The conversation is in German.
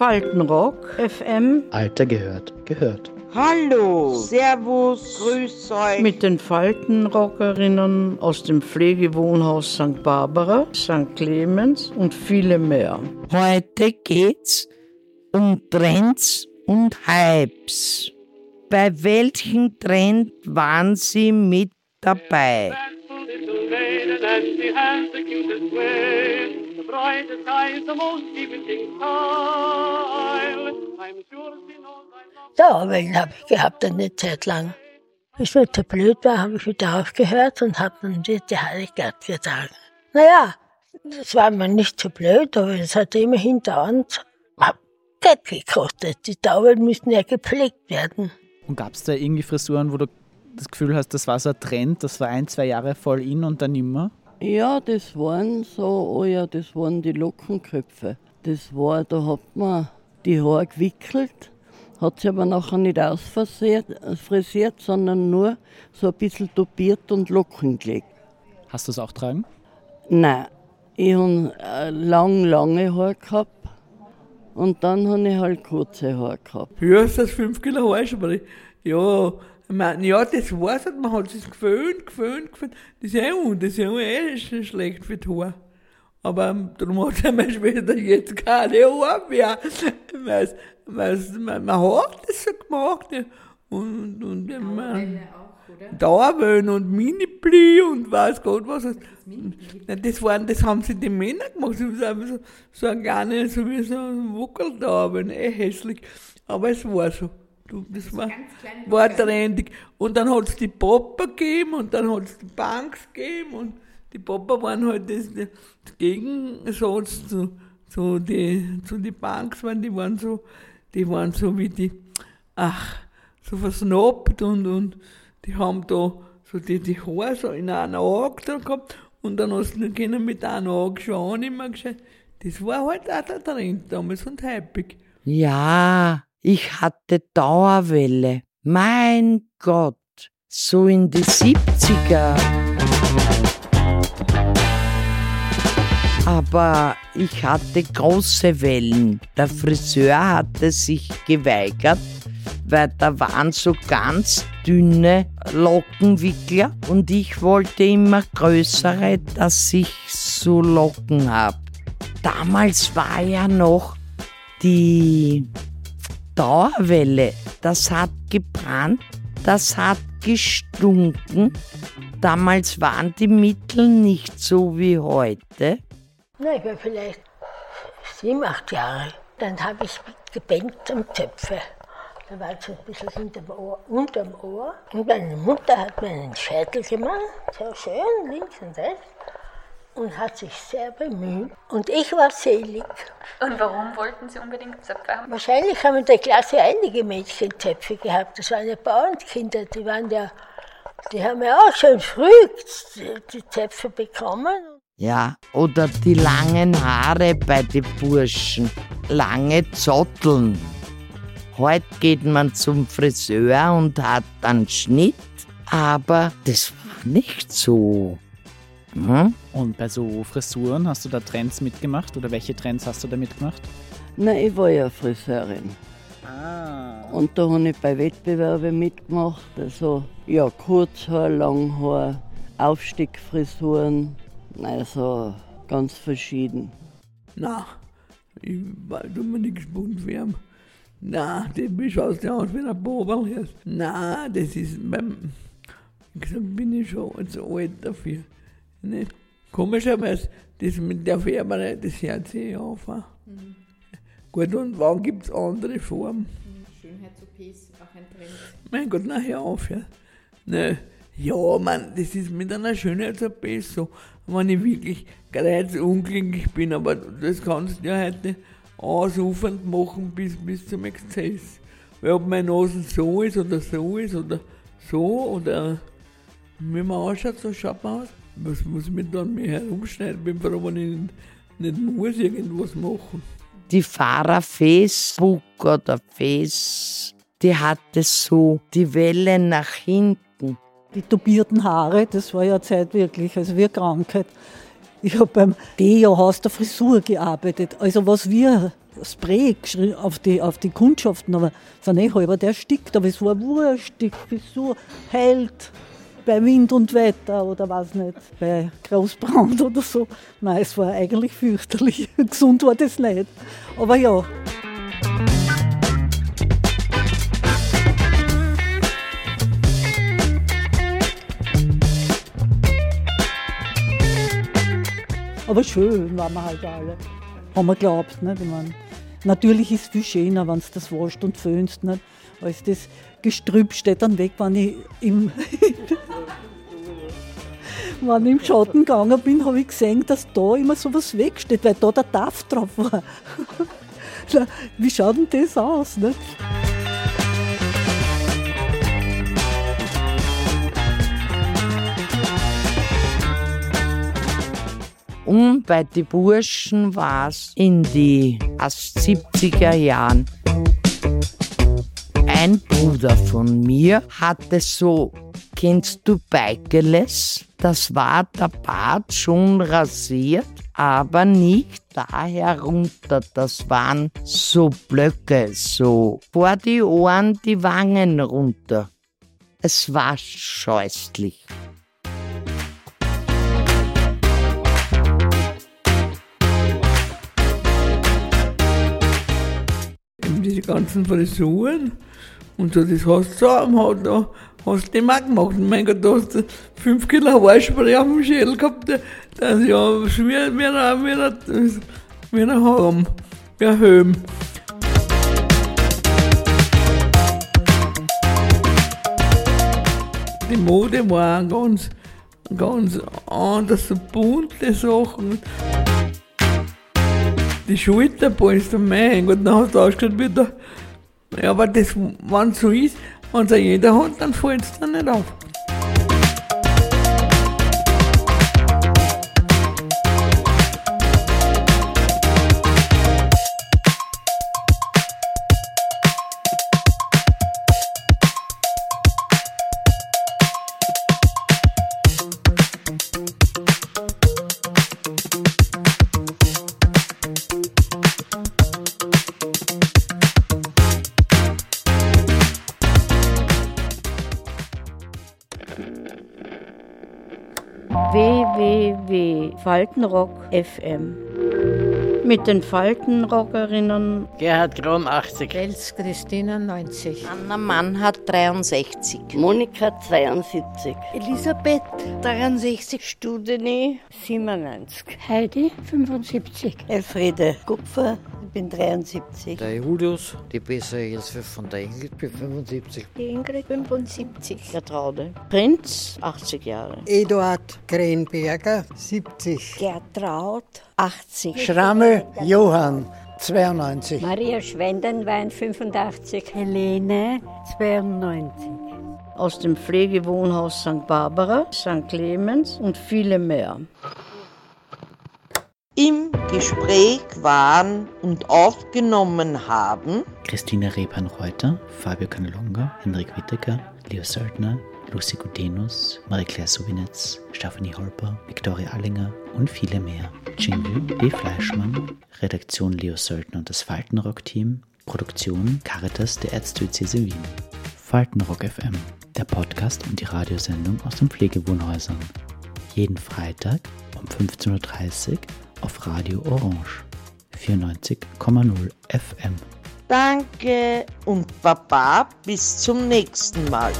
Faltenrock, FM. Alter gehört, gehört. Hallo, Servus, Grüß euch. Mit den Faltenrockerinnen aus dem Pflegewohnhaus St. Barbara, St. Clemens und viele mehr. Heute geht's um Trends und Hypes. Bei welchem Trend waren Sie mit dabei? Dauerwellen habe ich gehabt eine Zeit lang. Bis mir zu blöd war, habe ich wieder aufgehört und habe dann die, die Heiligkeit getragen. Naja, das war mir nicht zu blöd, aber es hat immerhin dauernd Geld gekostet. Die Dauerwellen müssen ja gepflegt werden. Und gab es da irgendwie Frisuren, wo du das Gefühl hast, das war so ein Trend, das war ein, zwei Jahre voll in und dann nimmer? Ja, das waren so, oh ja, das waren die Lockenköpfe. Das war, da hat man die Haare gewickelt, hat sie aber nachher nicht ausfrisiert, sondern nur so ein bisschen topiert und Locken gelegt. Hast du es auch tragen? Nein, ich habe äh, lang, lange Haare gehabt und dann habe ich halt kurze Haare gehabt. Ja, ist das 5 Kilo Haar schon Ja, ich meine, ja, das war's halt, man hat sich gewöhnt, gewöhnt, gewöhnt. Das ist ja eh, das ist ja eh schlecht für die Haare. Aber ähm, darum hat ja meine Schwester jetzt keine Haare mehr. Weil's, weil's, man, man hat das so gemacht. Ja. Und, und, und man, Dauerwellen und Mini-Pli und weiß Gott was. Das, das, waren, das haben sie die Männer gemacht. Das haben so, so ein kleines, so wie so ein Wuckeldauerwellen, eh hässlich. Aber es war so. Das war, war trendig. Und dann hat es die Popper gegeben und dann hat es die Banks gegeben und die Popper waren halt das, das Gegensatz zu, zu die, zu die Banks, waren, die waren so, die waren so wie die, ach, so versnobbt und, und die haben da so die, die Haare so in einer Auge gehabt und dann hast du können mit einer Auge schon auch nicht mehr geschaut. Das war halt auch der Trend damals und häufig. Ja, ich hatte Dauerwelle. Mein Gott, so in die 70er. Aber ich hatte große Wellen. Der Friseur hatte sich geweigert, weil da waren so ganz dünne Lockenwickler und ich wollte immer größere, dass ich so Locken habe. Damals war ja noch die Dauerwelle, das hat gebrannt, das hat gestunken. Damals waren die Mittel nicht so wie heute. Na, ich war vielleicht sieben, acht Jahre. Dann habe ich gebenkt am Zöpfe. Da war es ein bisschen hinterm Ohr, unterm Ohr. Und meine Mutter hat mir einen Scheitel gemacht, so schön links und rechts. Und hat sich sehr bemüht. Und ich war selig. Und warum wollten Sie unbedingt Zöpfe haben? Wahrscheinlich haben in der Klasse einige Mädchen Zöpfe gehabt. Das waren ja Bauernkinder, die waren ja, die haben ja auch schon früh die Zöpfe bekommen. Ja, oder die langen Haare bei den Burschen, lange Zotteln. Heute geht man zum Friseur und hat einen Schnitt, aber das war nicht so. Hm? Und bei so Frisuren hast du da Trends mitgemacht oder welche Trends hast du da mitgemacht? Nein, ich war ja Friseurin. Ah. Und da habe ich bei Wettbewerben mitgemacht. Also ja, Kurzhaar, Langhaar, Aufstiegfrisuren, also ganz verschieden. Na, ich wollte mir nichts bunt werden. Na, das schaust ja aus wie ein Boberl. Na, das ist beim. Gesagt, bin ich schon zu alt dafür. Nicht? Komischerweise, das mit der Färberei, das hört sich auf. Mhm. Gut, und wann gibt es andere Formen? Schönheits-OPs, auch ein Trend. Mein Gott, nachher auf, ja. Ne, ja, man, das ist mit einer Schönheits-OP so, wenn ich wirklich gerade unglücklich bin, aber das kannst du ja heute ausufernd machen bis, bis zum Exzess. Weil ob meine Nase so ist oder so ist oder so oder wie man ausschaut, so schaut man aus. Was muss ich mit dann mehr herumschneiden? Wenn ich nicht, muss irgendwas machen. Die Fahrer Facebook oder Face, die hatte so die Welle nach hinten. Die tupierten Haare, das war ja Zeit wirklich, also wie Krankheit. Ich habe beim Deo-Haus der Frisur gearbeitet. Also was wir Spray auf die, auf die Kundschaften, aber sind eh halber der stickt, aber es war wurscht, die Frisur hält bei Wind und Wetter oder was nicht, bei Großbrand oder so. Nein, es war eigentlich fürchterlich. Gesund war das nicht. Aber ja. Aber schön waren wir halt alle. Haben wir geglaubt. Ich mein, natürlich ist es viel schöner, wenn du das wascht und föhnst, nicht? Als das Gestrüpp steht dann weg, wenn ich im, wenn ich im Schatten gegangen bin, habe ich gesehen, dass da immer so was wegsteht, weil da der Taff drauf war. Wie schaut denn das aus? Nicht? Und bei den Burschen war es in die 70er Jahren. Ein Bruder von mir hatte so, kennst du Beikeles? Das war der Bart schon rasiert, aber nicht da herunter. Das waren so Blöcke, so vor die Ohren, die Wangen runter. Es war scheußlich. Ganzen Frisuren und so, das hast du auch, da hast du dem auch gemacht. Mein Gott, da hast du 5 Kilo Haarspray auf dem Schädel gehabt, das ja wie, wie, ein, wie, ein. Die Mode war ganz, ganz anders, bunte Sachen die Schulterpolster, mein Gott, dann hast du ausgeschaut wie der. Ja, aber das, wenn so ist, wenn es jeder hat, dann fällt es dann nicht auf. Faltenrock FM. Mit den Faltenrockerinnen Gerhard Krom 80. Els Christina 90. Anna Mannhardt 63. Monika 72. Elisabeth 63. Studeni 97. Heidi 75. Elfriede Kupfer bin 73. Der Julius, die bessere Hilfe von der Ingrid, bin 75. Die Ingrid 75. Der Traude. Prinz, 80 Jahre. Eduard Krenberger, 70. Gertraud, 80. Schrammel Johann, 92. Maria Schwendenwein, 85. Helene, 92 aus dem Pflegewohnhaus St. Barbara, St. Clemens und viele mehr. Im Gespräch waren und aufgenommen haben Christina Repan-Reuter, Fabio Canelonga, Henrik Wittecker, Leo Söldner, Lucy Gudenus, Marie-Claire Subinetz, Stephanie Holper, Viktoria Allinger und viele mehr. Jingle D. Fleischmann, Redaktion Leo Söldner und das Faltenrock-Team, Produktion Caritas der Erzdiözese Wien. Faltenrock FM, der Podcast und die Radiosendung aus den Pflegewohnhäusern. Jeden Freitag um 15.30 Uhr auf Radio Orange 94,0 FM. Danke und Baba, bis zum nächsten Mal.